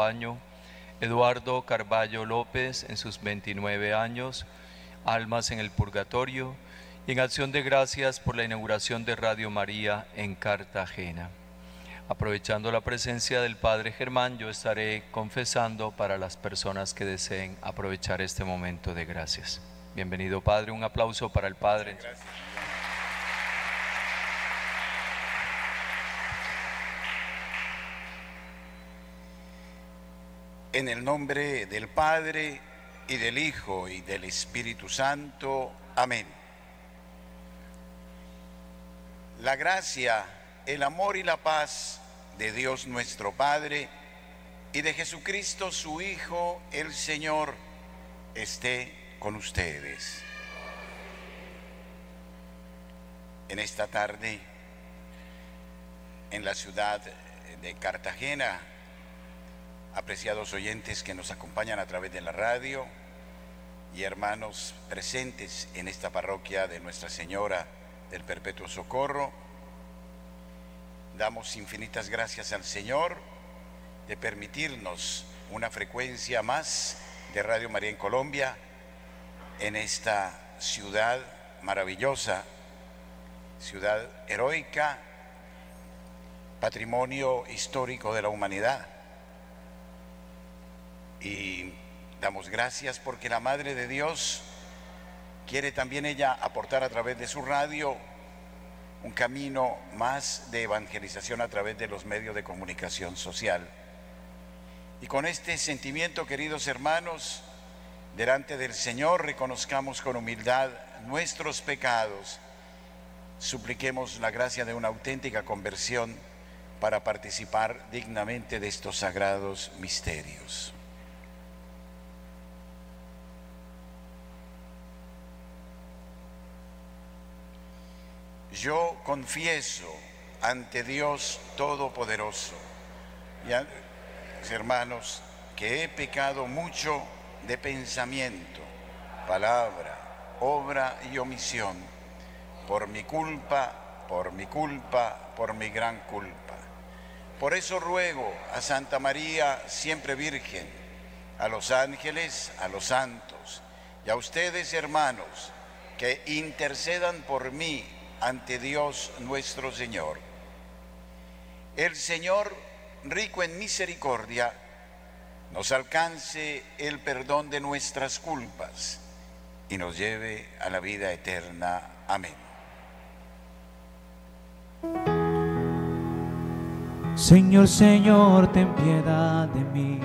año, Eduardo Carballo López en sus 29 años, Almas en el Purgatorio, y en acción de gracias por la inauguración de Radio María en Cartagena. Aprovechando la presencia del Padre Germán, yo estaré confesando para las personas que deseen aprovechar este momento de gracias. Bienvenido Padre, un aplauso para el Padre. Gracias. En el nombre del Padre y del Hijo y del Espíritu Santo. Amén. La gracia, el amor y la paz de Dios nuestro Padre y de Jesucristo su Hijo, el Señor, esté con ustedes. En esta tarde, en la ciudad de Cartagena, apreciados oyentes que nos acompañan a través de la radio y hermanos presentes en esta parroquia de Nuestra Señora del Perpetuo Socorro. Damos infinitas gracias al Señor de permitirnos una frecuencia más de Radio María en Colombia en esta ciudad maravillosa, ciudad heroica, patrimonio histórico de la humanidad y damos gracias porque la Madre de Dios quiere también ella aportar a través de su radio un camino más de evangelización a través de los medios de comunicación social. Y con este sentimiento, queridos hermanos, delante del Señor reconozcamos con humildad nuestros pecados, supliquemos la gracia de una auténtica conversión para participar dignamente de estos sagrados misterios. Yo confieso ante Dios Todopoderoso, y hermanos, que he pecado mucho de pensamiento, palabra, obra y omisión, por mi culpa, por mi culpa, por mi gran culpa. Por eso ruego a Santa María, siempre Virgen, a los ángeles, a los santos, y a ustedes, hermanos, que intercedan por mí ante Dios nuestro Señor. El Señor, rico en misericordia, nos alcance el perdón de nuestras culpas y nos lleve a la vida eterna. Amén. Señor, Señor, ten piedad de mí.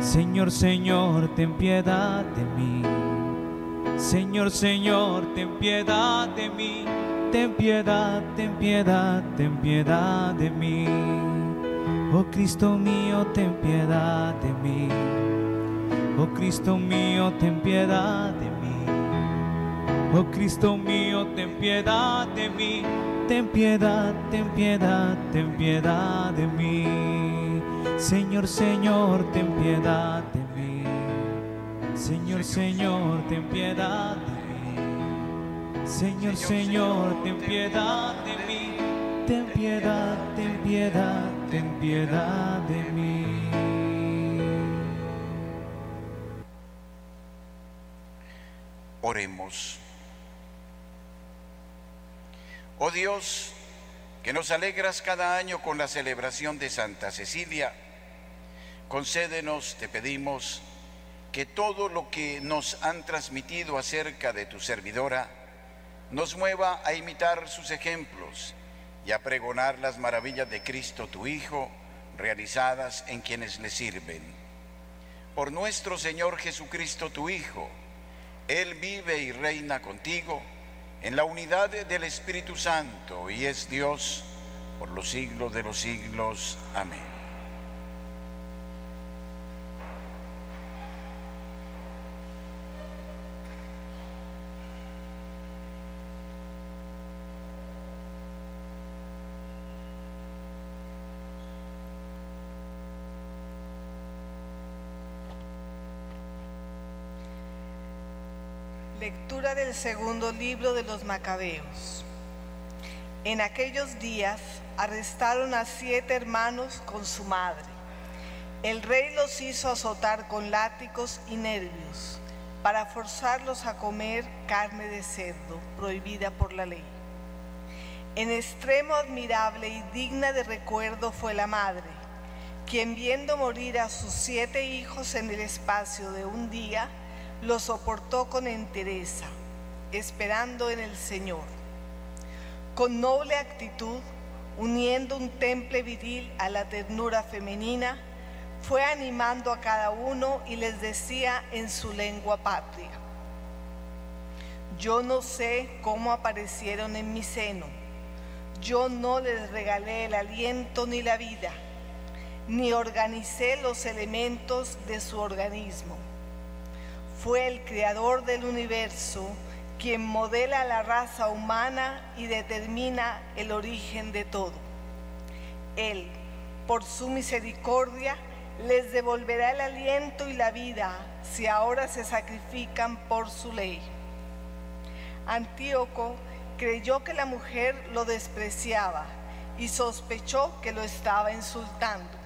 Señor, Señor, ten piedad de mí. Señor, Señor, ten piedad de mí, ten piedad, ten piedad, ten piedad de mí. Oh Cristo mío, ten piedad de mí. Oh Cristo mío, ten piedad de mí. Oh Cristo mío, ten piedad de mí. Ten piedad, ten piedad, ten piedad de mí. Señor, Señor, ten piedad de mí. Señor, Señor, ten piedad de mí. Señor, Señor, ten piedad de mí. Ten piedad, ten piedad, ten piedad de mí. Oremos. Oh Dios, que nos alegras cada año con la celebración de Santa Cecilia, concédenos, te pedimos, que todo lo que nos han transmitido acerca de tu servidora nos mueva a imitar sus ejemplos y a pregonar las maravillas de Cristo tu Hijo realizadas en quienes le sirven. Por nuestro Señor Jesucristo tu Hijo, Él vive y reina contigo en la unidad del Espíritu Santo y es Dios por los siglos de los siglos. Amén. Lectura del segundo libro de los Macabeos. En aquellos días arrestaron a siete hermanos con su madre El rey los hizo azotar con látigos y nervios para forzarlos a comer carne de cerdo prohibida por la ley. En extremo admirable y digna de recuerdo fue la madre, quien viendo morir a sus siete hijos en el espacio de un día, lo soportó con entereza, esperando en el Señor. Con noble actitud, uniendo un temple viril a la ternura femenina, fue animando a cada uno y les decía en su lengua patria, yo no sé cómo aparecieron en mi seno, yo no les regalé el aliento ni la vida, ni organicé los elementos de su organismo. Fue el creador del universo quien modela la raza humana y determina el origen de todo. Él, por su misericordia, les devolverá el aliento y la vida si ahora se sacrifican por su ley. Antíoco creyó que la mujer lo despreciaba y sospechó que lo estaba insultando.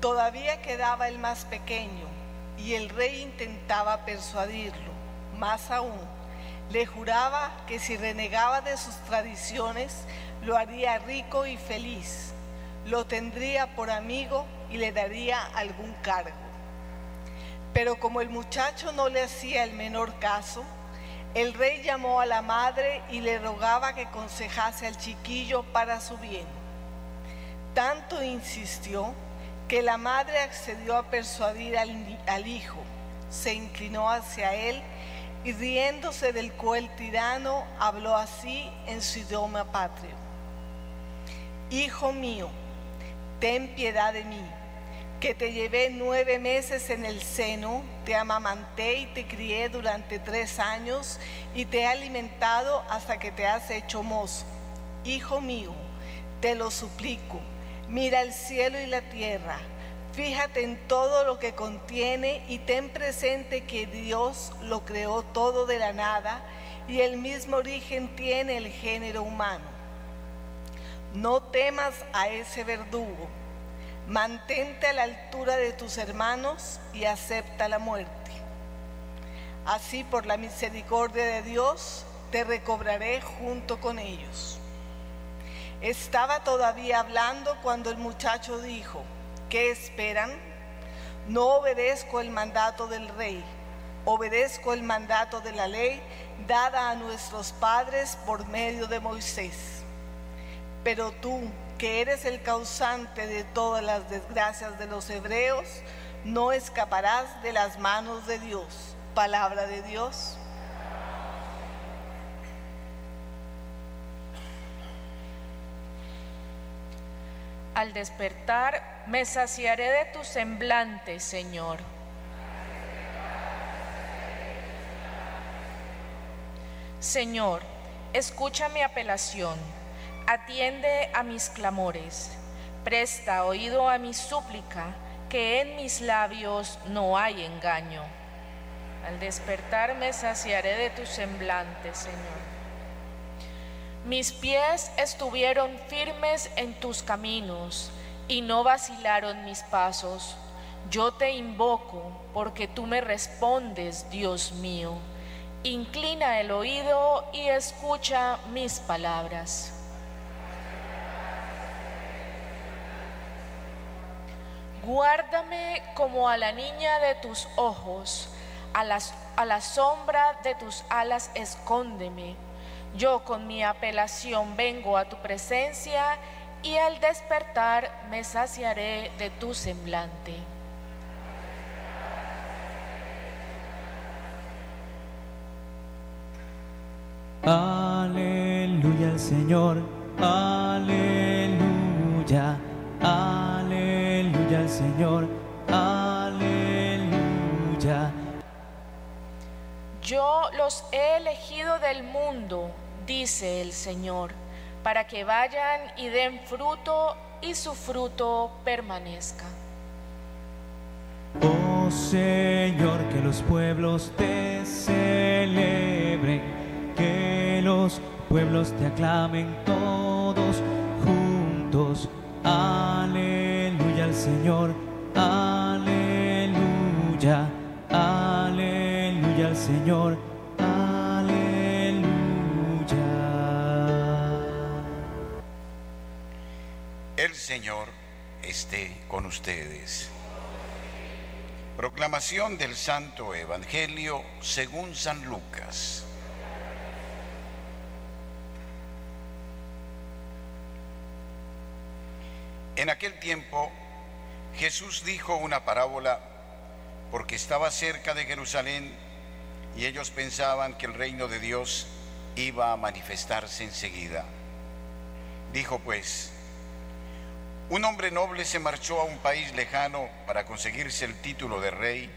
Todavía quedaba el más pequeño y el rey intentaba persuadirlo. Más aún, le juraba que si renegaba de sus tradiciones, lo haría rico y feliz. Lo tendría por amigo y le daría algún cargo. Pero como el muchacho no le hacía el menor caso, el rey llamó a la madre y le rogaba que aconsejase al chiquillo para su bien. Tanto insistió que la madre accedió a persuadir al, hijo, se inclinó hacia él y riéndose del cual tirano habló así en su idioma patrio. Hijo mío, ten piedad de mí, que te llevé nueve meses en el seno, te amamanté y te crié durante tres años y te he alimentado hasta que te has hecho mozo. Hijo mío, te lo suplico, mira el cielo y la tierra, fíjate en todo lo que contiene y ten presente que Dios lo creó todo de la nada y el mismo origen tiene el género humano. No temas a ese verdugo. Mantente a la altura de tus hermanos y acepta la muerte. Así por la misericordia de Dios te recobraré junto con ellos. Estaba todavía hablando cuando el muchacho dijo, ¿qué esperan? No obedezco el mandato del rey, obedezco el mandato de la ley dada a nuestros padres por medio de Moisés. Pero tú, que eres el causante de todas las desgracias de los hebreos, no escaparás de las manos de Dios. Palabra de Dios. Al despertar me saciaré de tu semblante, Señor. Señor, escucha mi apelación Atiende a mis clamores, presta oído a mi súplica, que en mis labios no hay engaño. Al despertar me saciaré de tu semblante, Señor. Mis pies estuvieron firmes en tus caminos y no vacilaron mis pasos. Yo te invoco porque tú me respondes, Dios mío. Inclina el oído y escucha mis palabras. Guárdame como a la niña de tus ojos, a, a la sombra de tus alas escóndeme. Yo con mi apelación vengo a tu presencia y al despertar me saciaré de tu semblante. Aleluya al Señor, aleluya. Aleluya al Señor, aleluya. Yo los he elegido del mundo, dice el Señor, para que vayan y den fruto y su fruto permanezca. Oh Señor, que los pueblos te celebren, que los pueblos te aclamen todos juntos Aleluya al Señor, aleluya, aleluya al Señor, Señor esté con ustedes. Proclamación del Santo Evangelio según San Lucas. En aquel tiempo Jesús dijo una parábola porque estaba cerca de Jerusalén y ellos pensaban que el reino de Dios iba a manifestarse enseguida. Dijo pues, un hombre noble se marchó a un país lejano para conseguirse el título de rey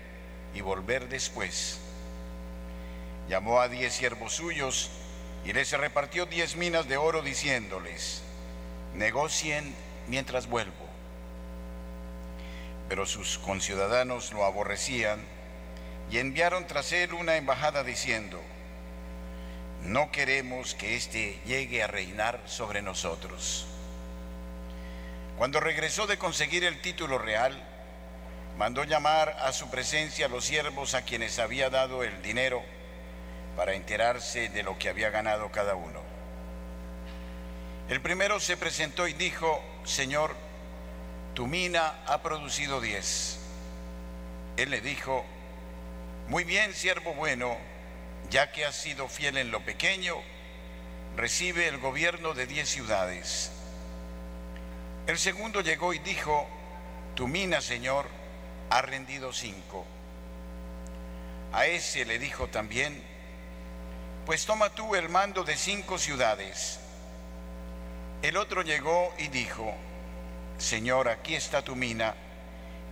y volver después. Llamó a diez siervos suyos y les repartió diez minas de oro diciéndoles, negocien mientras vuelvo. Pero sus conciudadanos lo aborrecían y enviaron tras él una embajada diciendo, no queremos que éste llegue a reinar sobre nosotros. Cuando regresó de conseguir el título real, mandó llamar a su presencia a los siervos a quienes había dado el dinero para enterarse de lo que había ganado cada uno. El primero se presentó y dijo, Señor, tu mina ha producido diez. Él le dijo, muy bien, siervo bueno, ya que has sido fiel en lo pequeño, recibe el gobierno de diez ciudades. El segundo llegó y dijo, tu mina, Señor, ha rendido cinco. A ese le dijo también, pues toma tú el mando de cinco ciudades. El otro llegó y dijo, Señor, aquí está tu mina.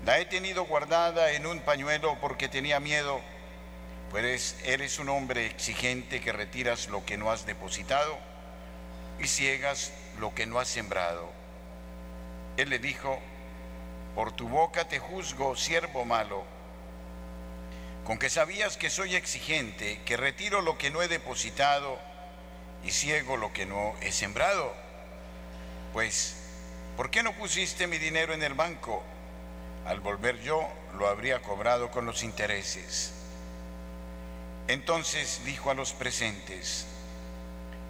La he tenido guardada en un pañuelo porque tenía miedo, pues eres un hombre exigente que retiras lo que no has depositado y ciegas lo que no has sembrado. Él le dijo, por tu boca te juzgo, siervo malo, con que sabías que soy exigente, que retiro lo que no he depositado y ciego lo que no he sembrado pues, ¿por qué no pusiste mi dinero en el banco? Al volver yo lo habría cobrado con los intereses. Entonces dijo a los presentes,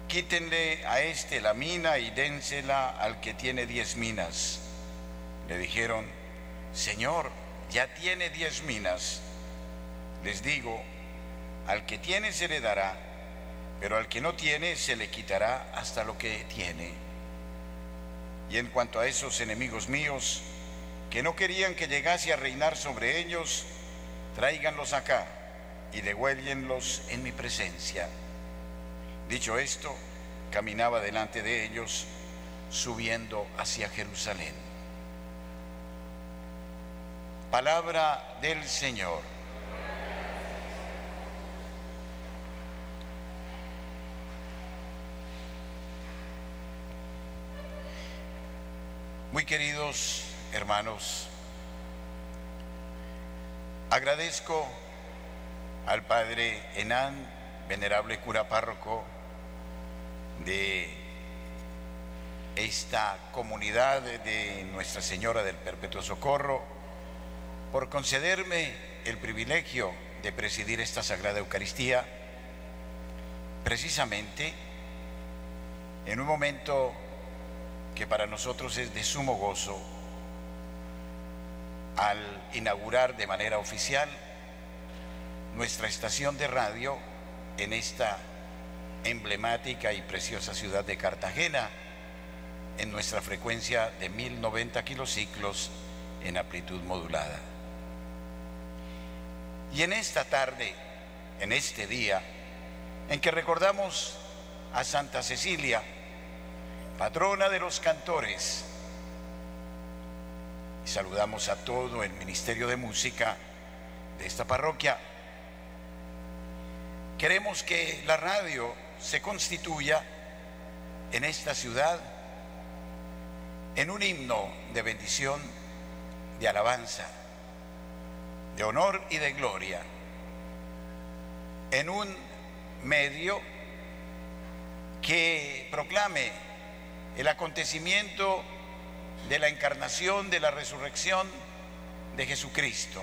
quítenle a este la mina y dénsela al que tiene diez minas. Le dijeron, Señor, ya tiene diez minas. Les digo, al que tiene se le dará, pero al que no tiene se le quitará hasta lo que tiene. Y en cuanto a esos enemigos míos que no querían que llegase a reinar sobre ellos, tráiganlos acá y devuélvenlos en mi presencia. Dicho esto, caminaba delante de ellos, subiendo hacia Jerusalén. Palabra del Señor. Muy queridos hermanos, agradezco al Padre Enán, venerable cura párroco de esta comunidad de Nuestra Señora del Perpetuo Socorro, por concederme el privilegio de presidir esta Sagrada Eucaristía, precisamente en un momento que para nosotros es de sumo gozo al inaugurar de manera oficial nuestra estación de radio en esta emblemática y preciosa ciudad de Cartagena, en nuestra frecuencia de 1090 kilociclos en amplitud modulada. Y en esta tarde, en este día, en que recordamos a Santa Cecilia, patrona de los cantores. Y saludamos a todo el Ministerio de Música de esta parroquia. Queremos que la radio se constituya en esta ciudad en un himno de bendición, de alabanza, de honor y de gloria, en un medio que proclame el acontecimiento de la encarnación, de la resurrección de Jesucristo,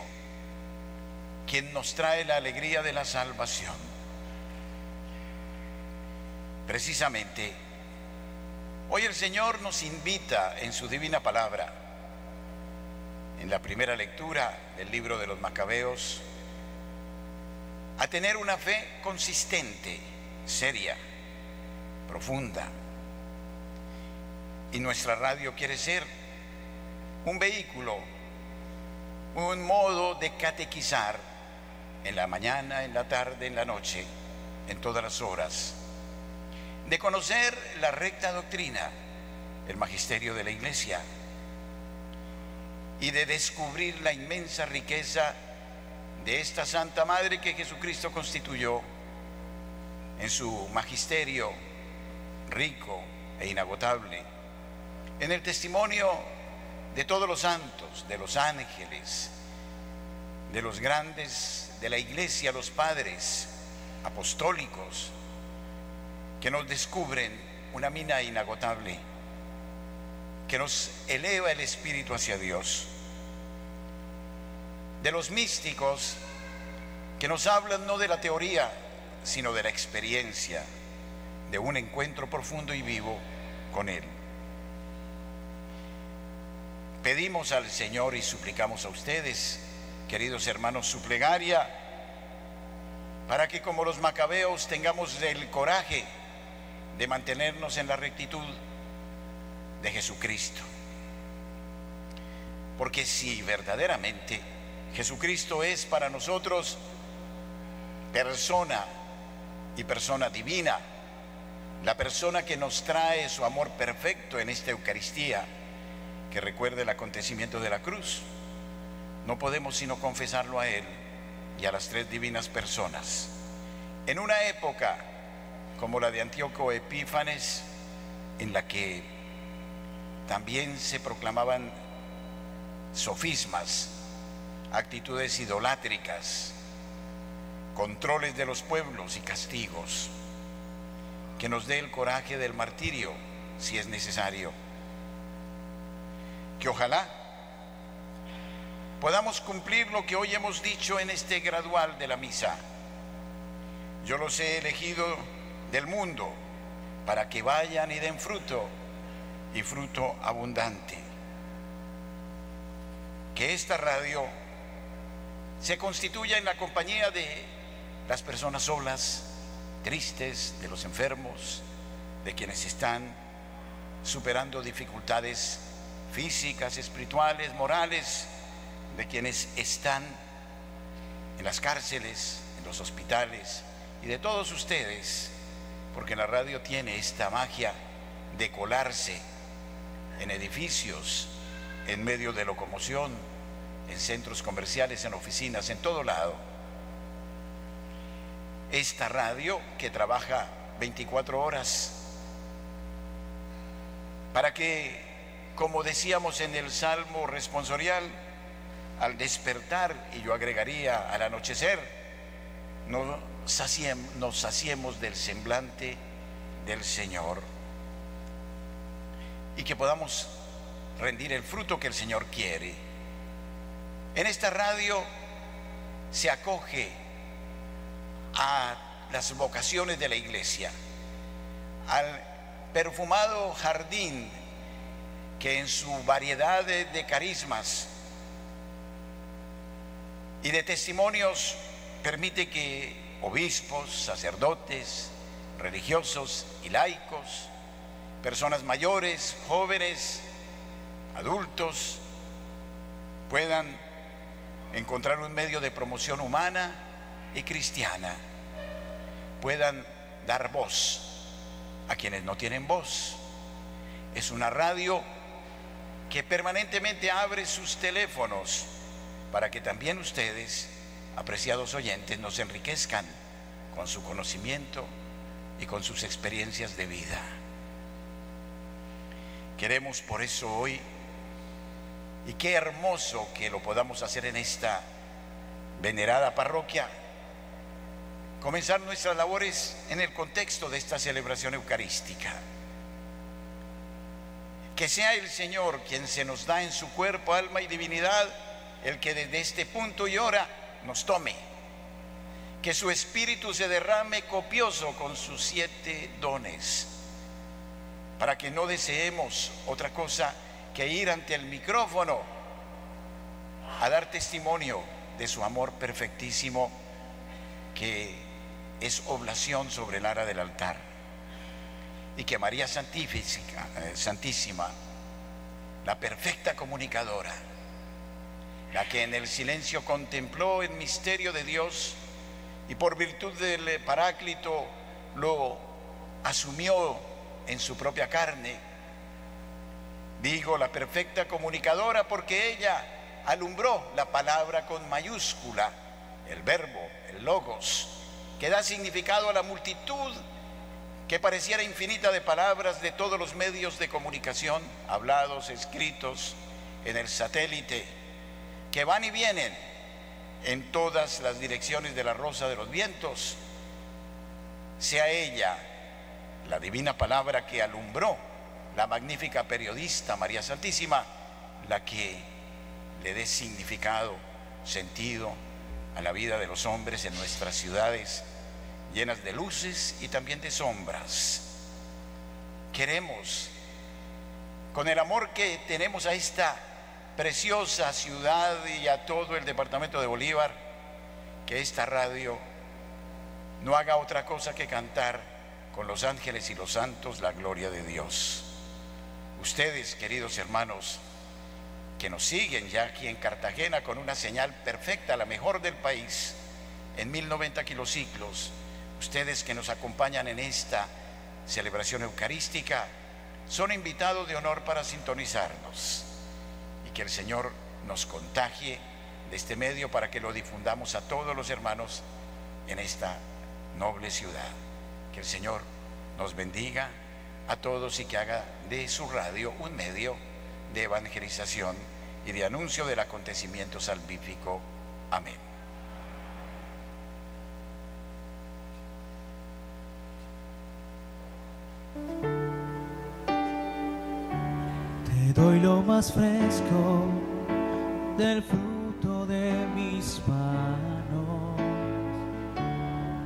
quien nos trae la alegría de la salvación. Precisamente, hoy el Señor nos invita en su divina palabra, en la primera lectura del libro de los Macabeos, a tener una fe consistente, seria, profunda. Y nuestra radio quiere ser un vehículo, un modo de catequizar en la mañana, en la tarde, en la noche, en todas las horas, de conocer la recta doctrina, el magisterio de la iglesia, y de descubrir la inmensa riqueza de esta Santa Madre que Jesucristo constituyó en su magisterio rico e inagotable, en el testimonio de todos los santos, de los ángeles, de los grandes de la iglesia, los padres apostólicos, que nos descubren una mina inagotable, que nos eleva el espíritu hacia Dios de los místicos que nos hablan no de la teoría, sino de la experiencia, de un encuentro profundo y vivo con Él. Pedimos al Señor y suplicamos a ustedes, queridos hermanos, su plegaria, para que como los macabeos tengamos el coraje de mantenernos en la rectitud de Jesucristo. Porque si verdaderamente Jesucristo es para nosotros persona y persona divina, la persona que nos trae su amor perfecto en esta Eucaristía, que recuerda el acontecimiento de la cruz. No podemos sino confesarlo a Él y a las tres divinas personas. En una época como la de Antíoco Epífanes, en la que también se proclamaban sofismas, actitudes idolátricas, controles de los pueblos y castigos, que nos dé el coraje del martirio si es necesario, que ojalá podamos cumplir lo que hoy hemos dicho en este gradual de la misa. Yo los he elegido del mundo para que vayan y den fruto y fruto abundante. Que esta radio se constituya en la compañía de las personas solas, tristes, de los enfermos, de quienes están superando dificultades físicas, espirituales, morales, de quienes están en las cárceles, en los hospitales y de todos ustedes, porque la radio tiene esta magia de colarse en edificios, en medio de locomoción, en centros comerciales, en oficinas, en todo lado. Esta radio que trabaja 24 horas para que, como decíamos en el Salmo responsorial, al despertar, y yo agregaría al anochecer, nos nos saciemos del semblante del Señor y que podamos rendir el fruto que el Señor quiere. En esta radio se acoge a las vocaciones de la iglesia, al perfumado jardín que en su variedad de, carismas y de testimonios permite que obispos, sacerdotes, religiosos y laicos, personas mayores, jóvenes, adultos, puedan encontrar un medio de promoción humana y cristiana, puedan dar voz a quienes no tienen voz. Es una radio que permanentemente abre sus teléfonos para que también ustedes, apreciados oyentes, nos enriquezcan con su conocimiento y con sus experiencias de vida. Queremos por eso hoy y qué hermoso que lo podamos hacer en esta venerada parroquia. Comenzar nuestras labores en el contexto de esta celebración eucarística. Que sea el Señor quien se nos da en su cuerpo, alma y divinidad el que desde este punto y hora nos tome. Que su espíritu se derrame copioso con sus siete dones, para que no deseemos otra cosa que ir ante el micrófono a dar testimonio de su amor perfectísimo, que es oblación sobre el ara del altar. Y que María eh, Santísima, la perfecta comunicadora, la que en el silencio contempló el misterio de Dios y por virtud del Paráclito lo asumió en su propia carne. Digo la perfecta comunicadora porque ella alumbró la palabra con mayúscula, el verbo, el logos, que da significado a la multitud que pareciera infinita de palabras de todos los medios de comunicación, hablados, escritos, en el satélite, que van y vienen en todas las direcciones de la rosa de los vientos, sea ella la divina palabra que alumbró la magnífica periodista María Santísima, la que le dé significado, sentido a la vida de los hombres en nuestras ciudades llenas de luces y también de sombras. Queremos, con el amor que tenemos a esta preciosa ciudad y a todo el departamento de Bolívar, que esta radio no haga otra cosa que cantar con los ángeles y los santos la gloria de Dios. Ustedes, queridos hermanos, que nos siguen ya aquí en Cartagena con una señal perfecta, la mejor del país, en 1090 kilociclos, ustedes que nos acompañan en esta celebración eucarística, son invitados de honor para sintonizarnos que el Señor nos contagie de este medio para que lo difundamos a todos los hermanos en esta noble ciudad. Que el Señor nos bendiga a todos y que haga de su radio un medio de evangelización y de anuncio del acontecimiento salvífico. Amén. Doy lo más fresco del fruto de mis manos.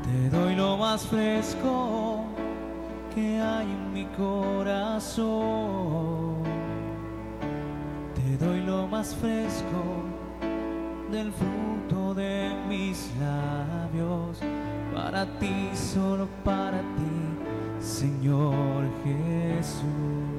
Te doy lo más fresco que hay en mi corazón. Te doy lo más fresco del fruto de mis labios. Para ti, solo para ti Señor Jesús.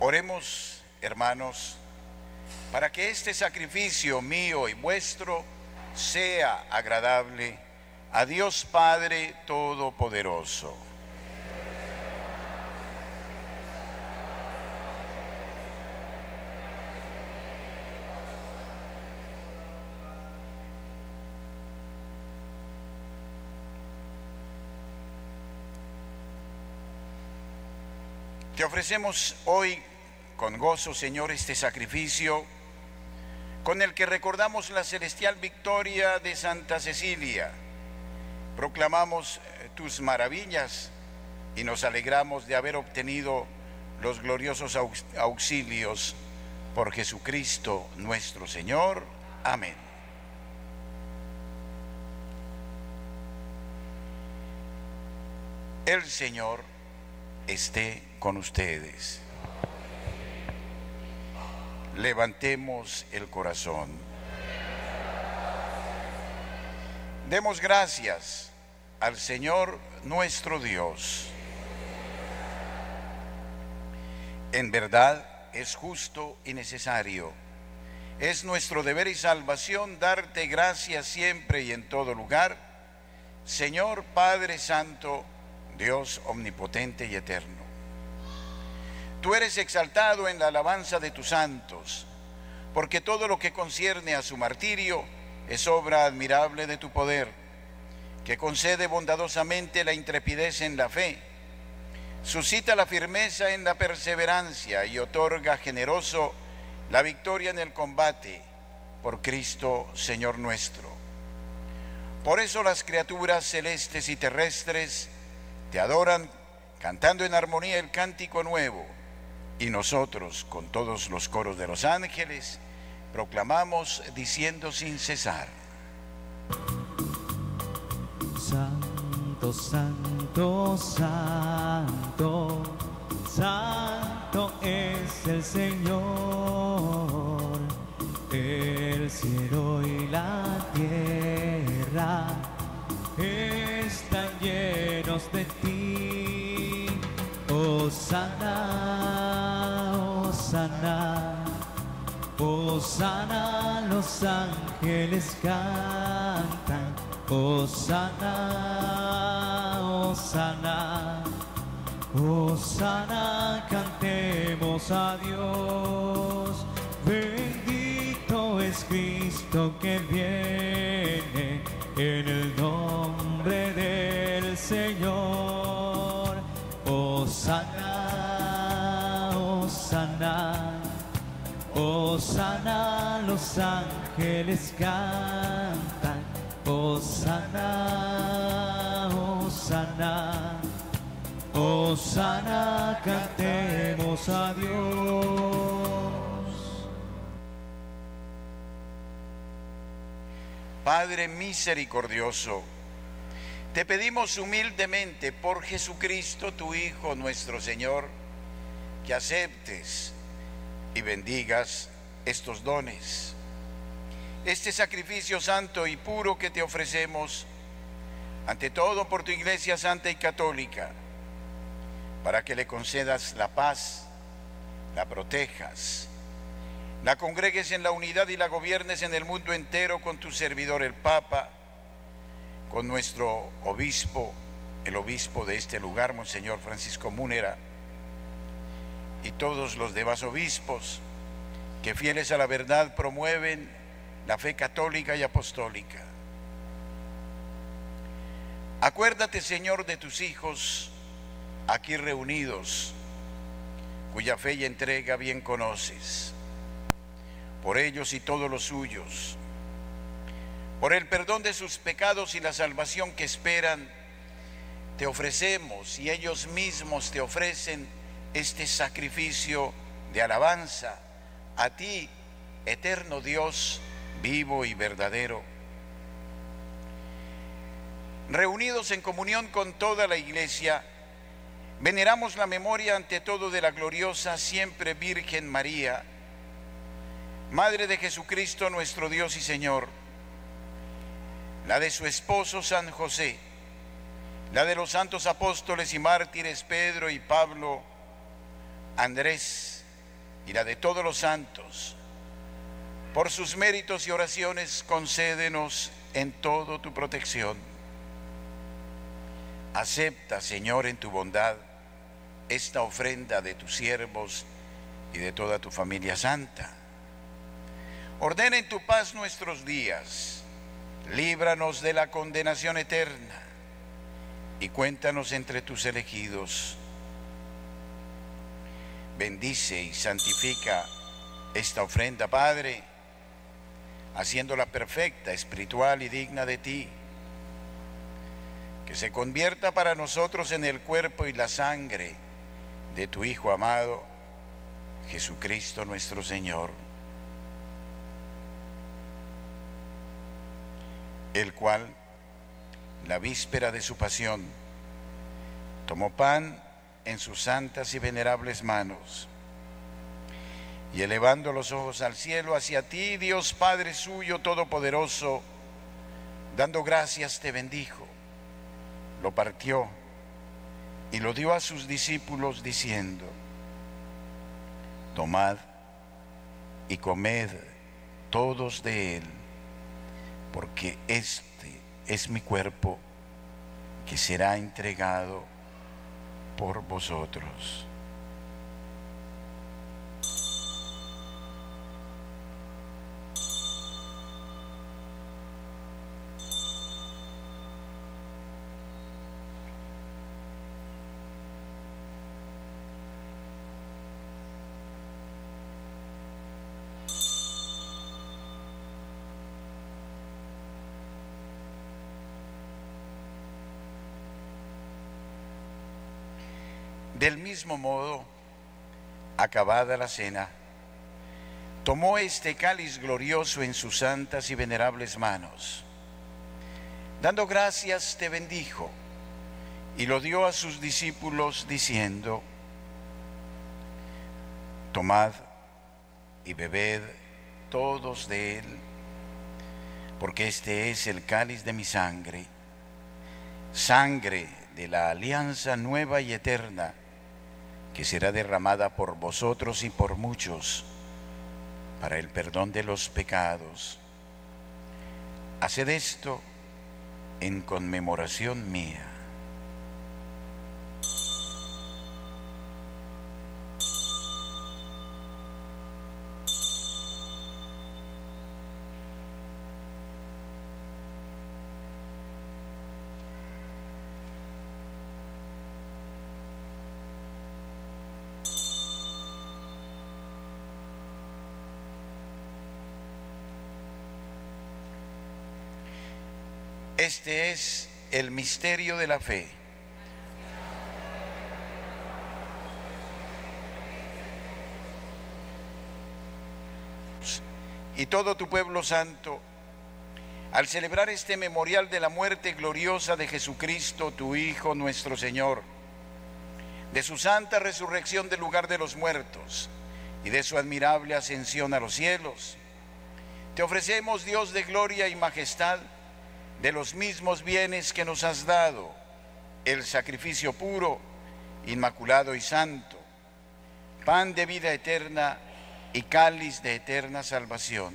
Oremos, hermanos, para que este sacrificio mío y vuestro sea agradable a Dios Padre Todopoderoso. Ofrecemos hoy con gozo, Señor, este sacrificio con el que recordamos la celestial victoria de Santa Cecilia. Proclamamos eh, tus maravillas y nos alegramos de haber obtenido los gloriosos auxilios por Jesucristo nuestro Señor. Amén. El Señor esté con ustedes. Levantemos el corazón. Demos gracias al Señor nuestro Dios. En verdad es justo y necesario. Es nuestro deber y salvación darte gracias siempre y en todo lugar, Señor Padre Santo, Dios omnipotente y eterno. Tú eres exaltado en la alabanza de tus santos, porque todo lo que concierne a su martirio es obra admirable de tu poder, que concede bondadosamente la intrepidez en la fe, suscita la firmeza en la perseverancia y otorga generoso la victoria en el combate por Cristo Señor nuestro. Por eso las criaturas celestes y terrestres te adoran cantando en armonía el cántico nuevo, y nosotros con todos los coros de los ángeles proclamamos diciendo sin cesar. Santo, santo, santo, santo es el Señor, el cielo y la tierra están llenos de ti. Oh sana, oh sana, oh sana, los ángeles cantan. Oh sana, oh sana, oh sana, cantemos a Dios. Bendito es Cristo que viene en el nombre del Señor. Oh oh sana, los ángeles cantan. Oh sana, oh sana, oh sana, cantemos a Dios. Padre misericordioso, te pedimos humildemente por Jesucristo, tu Hijo, nuestro Señor, que aceptes y bendigas estos dones. Este sacrificio santo y puro que te ofrecemos, ante todo por tu Iglesia Santa y Católica, para que le concedas la paz, la protejas, la congregues en la unidad y la gobiernes en el mundo entero con tu servidor el Papa, con nuestro obispo, el obispo de este lugar, Monseñor Francisco Múnera, y todos los demás obispos que fieles a la verdad promueven la fe católica y apostólica. Acuérdate, Señor, de tus hijos aquí reunidos, cuya fe y entrega bien conoces por ellos y todos los suyos, por el perdón de sus pecados y la salvación que esperan, te ofrecemos y ellos mismos te ofrecen este sacrificio de alabanza a ti, eterno Dios, vivo y verdadero. Reunidos en comunión con toda la iglesia, veneramos la memoria ante todo de la gloriosa siempre Virgen María, Madre de Jesucristo nuestro Dios y Señor, la de su esposo San José, la de los santos apóstoles y mártires Pedro y Pablo, Andrés, y la de todos los santos. Por sus méritos y oraciones concédenos en todo tu protección. Acepta, Señor, en tu bondad esta ofrenda de tus siervos y de toda tu familia santa Ordena en tu paz nuestros días, líbranos de la condenación eterna y cuéntanos entre tus elegidos. Bendice y santifica esta ofrenda, Padre, haciéndola perfecta, espiritual y digna de ti. Que se convierta para nosotros en el cuerpo y la sangre de tu Hijo amado, Jesucristo nuestro Señor, el cual, la víspera de su pasión, tomó pan en sus santas y venerables manos, y elevando los ojos al cielo hacia ti, Dios Padre suyo todopoderoso, dando gracias te bendijo, lo partió y lo dio a sus discípulos diciendo, tomad y comed todos de él, porque este es mi cuerpo que será entregado por vosotros. Del mismo modo, acabada la cena, tomó este cáliz glorioso en sus santas y venerables manos. Dando gracias, te bendijo y lo dio a sus discípulos diciendo, tomad y bebed todos de él, porque este es el cáliz de mi sangre, sangre de la alianza nueva y eterna que será derramada por vosotros y por muchos para el perdón de los pecados. Haced esto en conmemoración mía. Este es el misterio de la fe. Y todo tu pueblo santo, al celebrar este memorial de la muerte gloriosa de Jesucristo, tu Hijo, nuestro Señor, de su santa resurrección del lugar de los muertos y de su admirable ascensión a los cielos, te ofrecemos, Dios de gloria y majestad, de los mismos bienes que nos has dado, el sacrificio puro, inmaculado y santo, pan de vida eterna y cáliz de eterna salvación.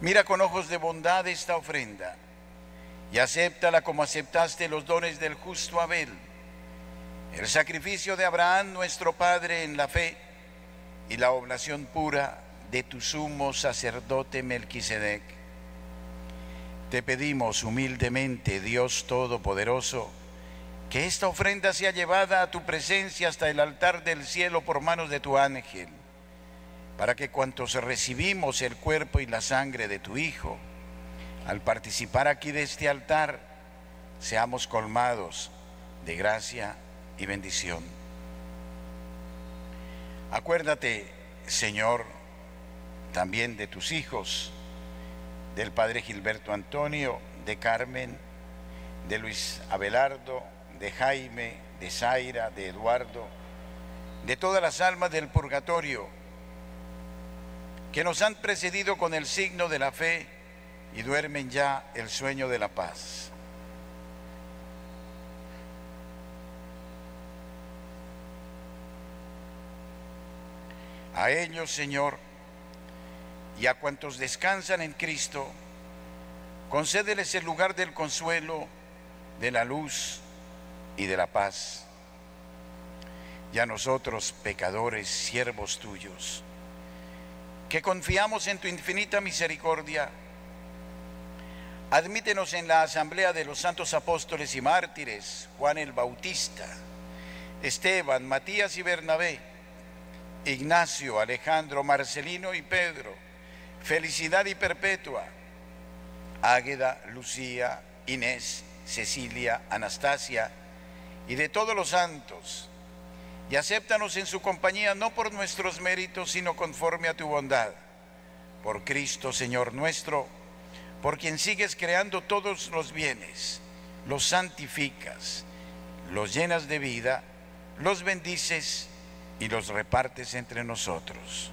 Mira con ojos de bondad esta ofrenda y acéptala como aceptaste los dones del justo Abel, el sacrificio de Abraham nuestro Padre en la fe y la oblación pura de tu sumo sacerdote Melquisedec te pedimos humildemente, Dios Todopoderoso, que esta ofrenda sea llevada a tu presencia hasta el altar del cielo por manos de tu ángel, para que cuantos recibimos el cuerpo y la sangre de tu Hijo, al participar aquí de este altar, seamos colmados de gracia y bendición. Acuérdate, Señor, también de tus hijos, del padre Gilberto Antonio, de Carmen, de Luis Abelardo, de Jaime, de Zaira, de Eduardo, de todas las almas del purgatorio que nos han precedido con el signo de la fe y duermen ya el sueño de la paz. A ellos, Señor, y a cuantos descansan en Cristo, concédeles el lugar del consuelo, de la luz y de la paz. Y a nosotros, pecadores, siervos tuyos, que confiamos en tu infinita misericordia, admítenos en la asamblea de los santos apóstoles y mártires, Juan el Bautista, Esteban, Matías y Bernabé, Ignacio, Alejandro, Marcelino y Pedro, Felicidad y Perpetua, Águeda, Lucía, Inés, Cecilia, Anastasia y de todos los santos. Y acéptanos en su compañía no por nuestros méritos, sino conforme a tu bondad. Por Cristo, Señor nuestro, por quien sigues creando todos los bienes, los santificas, los llenas de vida, los bendices y los repartes entre nosotros.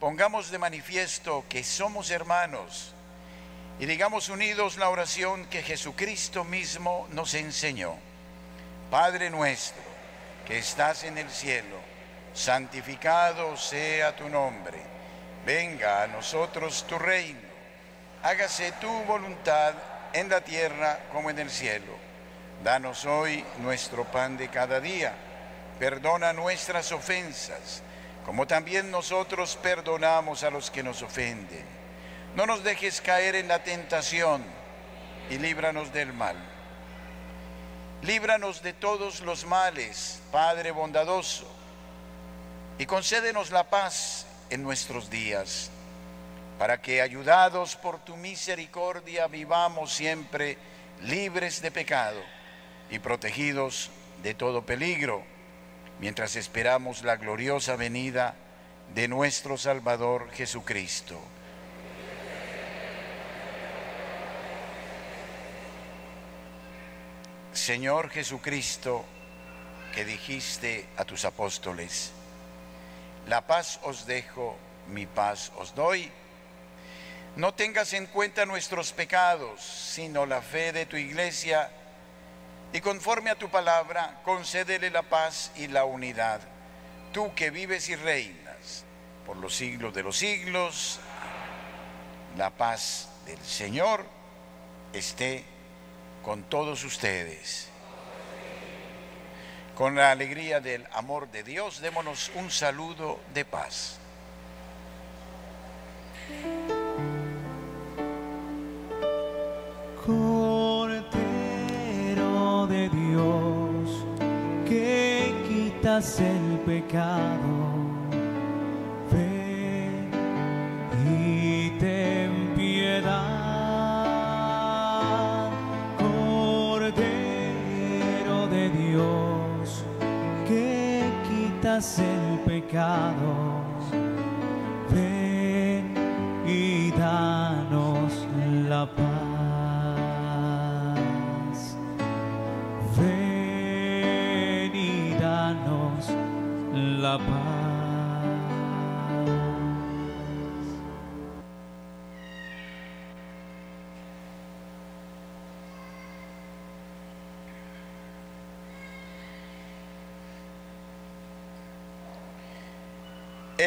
pongamos de manifiesto que somos hermanos y digamos unidos la oración que Jesucristo mismo nos enseñó. Padre nuestro, que estás en el cielo, santificado sea tu nombre. Venga a nosotros tu reino. Hágase tu voluntad en la tierra como en el cielo. Danos hoy nuestro pan de cada día. Perdona nuestras ofensas como también nosotros perdonamos a los que nos ofenden. No nos dejes caer en la tentación y líbranos del mal. Líbranos de todos los males, Padre bondadoso, y concédenos la paz en nuestros días, para que, ayudados por tu misericordia, vivamos siempre libres de pecado y protegidos de todo peligro mientras esperamos la gloriosa venida de nuestro Salvador Jesucristo. Señor Jesucristo, que dijiste a tus apóstoles, la paz os dejo, mi paz os doy. No tengas en cuenta nuestros pecados, sino la fe de tu iglesia y conforme a tu palabra, concédele la paz y la unidad, tú que vives y reinas por los siglos de los siglos. La paz del Señor esté con todos ustedes. Con la alegría del amor de Dios, démonos un saludo de paz. El pecado. Ven y ten piedad, Cordero de Dios, que quitas el pecado.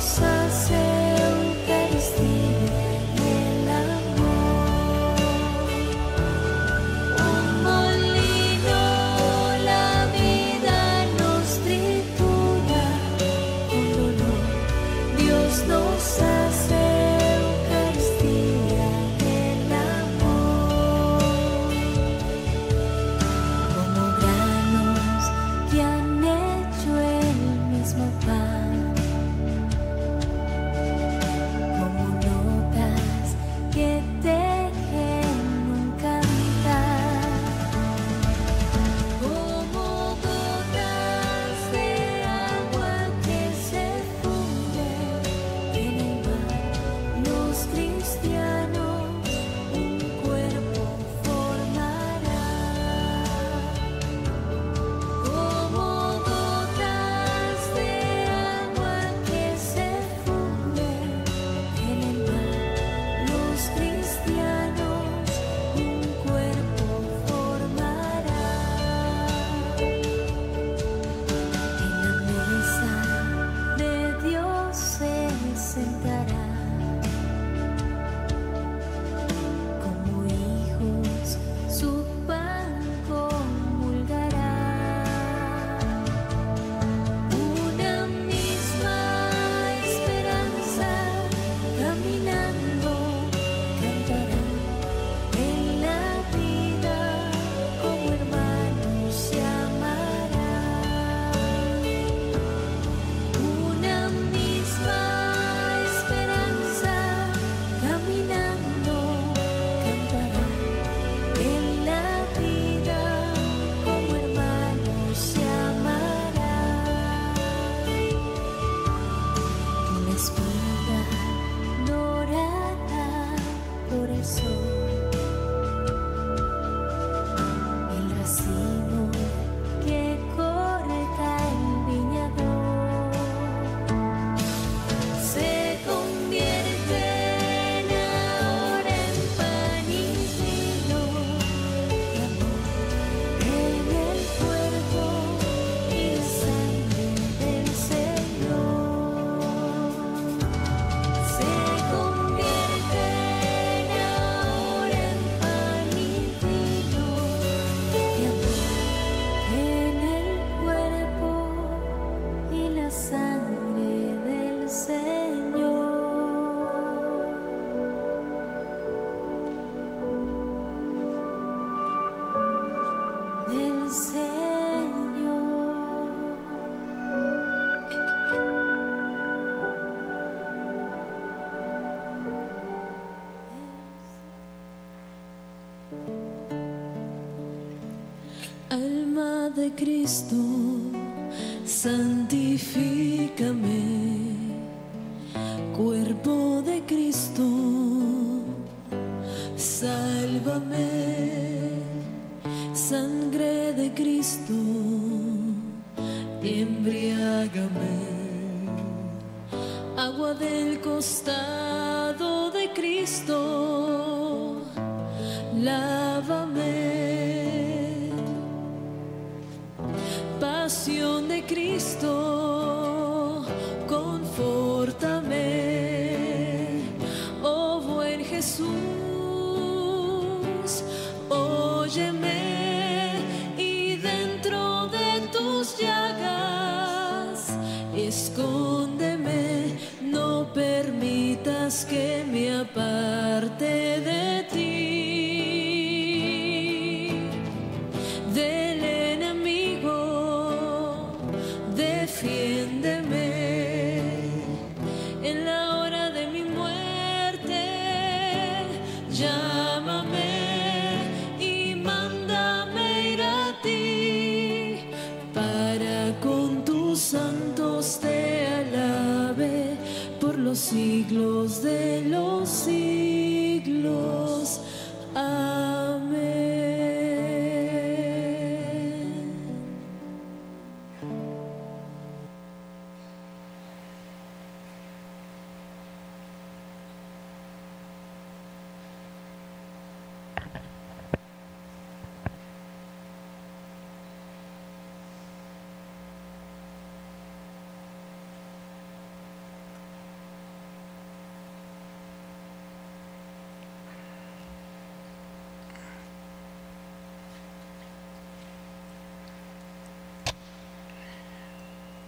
sunset. Cristo, santifícame, Cristo,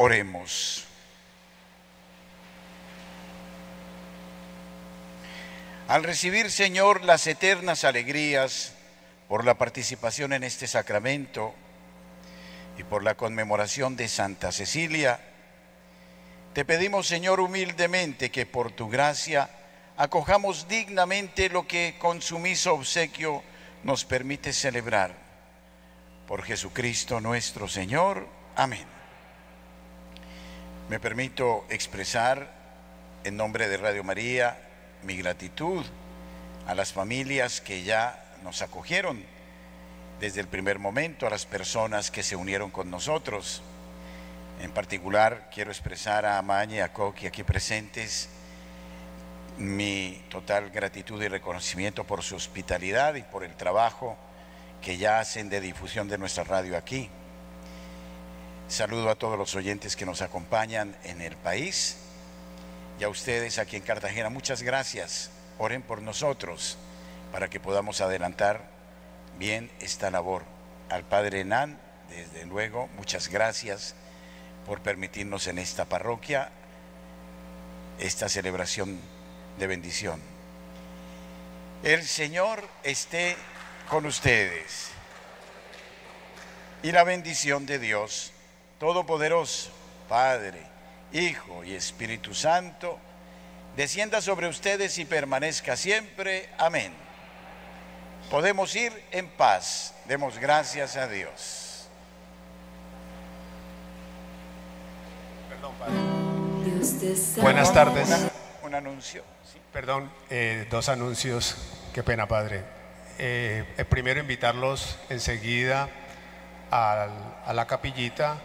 Oremos. Al recibir, Señor, las eternas alegrías por la participación en este sacramento y por la conmemoración de Santa Cecilia, te pedimos, Señor, humildemente que por tu gracia acojamos dignamente lo que con sumiso obsequio nos permite celebrar. Por Jesucristo nuestro Señor. Amén. Me permito expresar en nombre de Radio María mi gratitud a las familias que ya nos acogieron desde el primer momento, a las personas que se unieron con nosotros. En particular, quiero expresar a Amaña y a Coqui aquí presentes mi total gratitud y reconocimiento por su hospitalidad y por el trabajo que ya hacen de difusión de nuestra radio aquí. Saludo a todos los oyentes que nos acompañan en el país y a ustedes aquí en Cartagena. Muchas gracias. Oren por nosotros para que podamos adelantar bien esta labor. Al Padre Nan, desde luego, muchas gracias por permitirnos en esta parroquia esta celebración de bendición. El Señor esté con ustedes. Y la bendición de Dios Todopoderoso, Padre, Hijo y Espíritu Santo, descienda sobre ustedes y permanezca siempre. Amén. Podemos ir en paz. Demos gracias a Dios. Perdón, Padre. Buenas tardes. Un anuncio. ¿sí? Perdón, eh, dos anuncios. Qué pena, Padre. Eh, eh, primero, invitarlos enseguida a la capillita,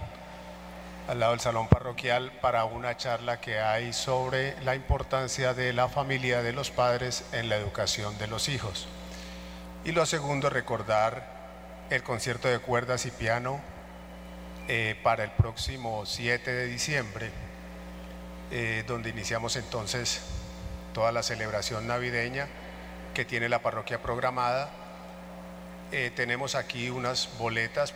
al lado del salón parroquial, para una charla que hay sobre la importancia de la familia de los padres en la educación de los hijos. Y lo segundo, recordar el concierto de cuerdas y piano eh, para el próximo 7 de diciembre, eh, donde iniciamos entonces toda la celebración navideña que tiene la parroquia programada. Eh, tenemos aquí unas boletas.